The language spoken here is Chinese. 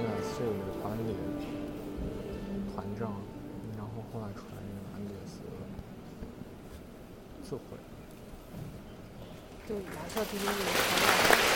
应该是团里团长，然后后来出来那个安的斯自毁。就蓝色 T 恤的团长。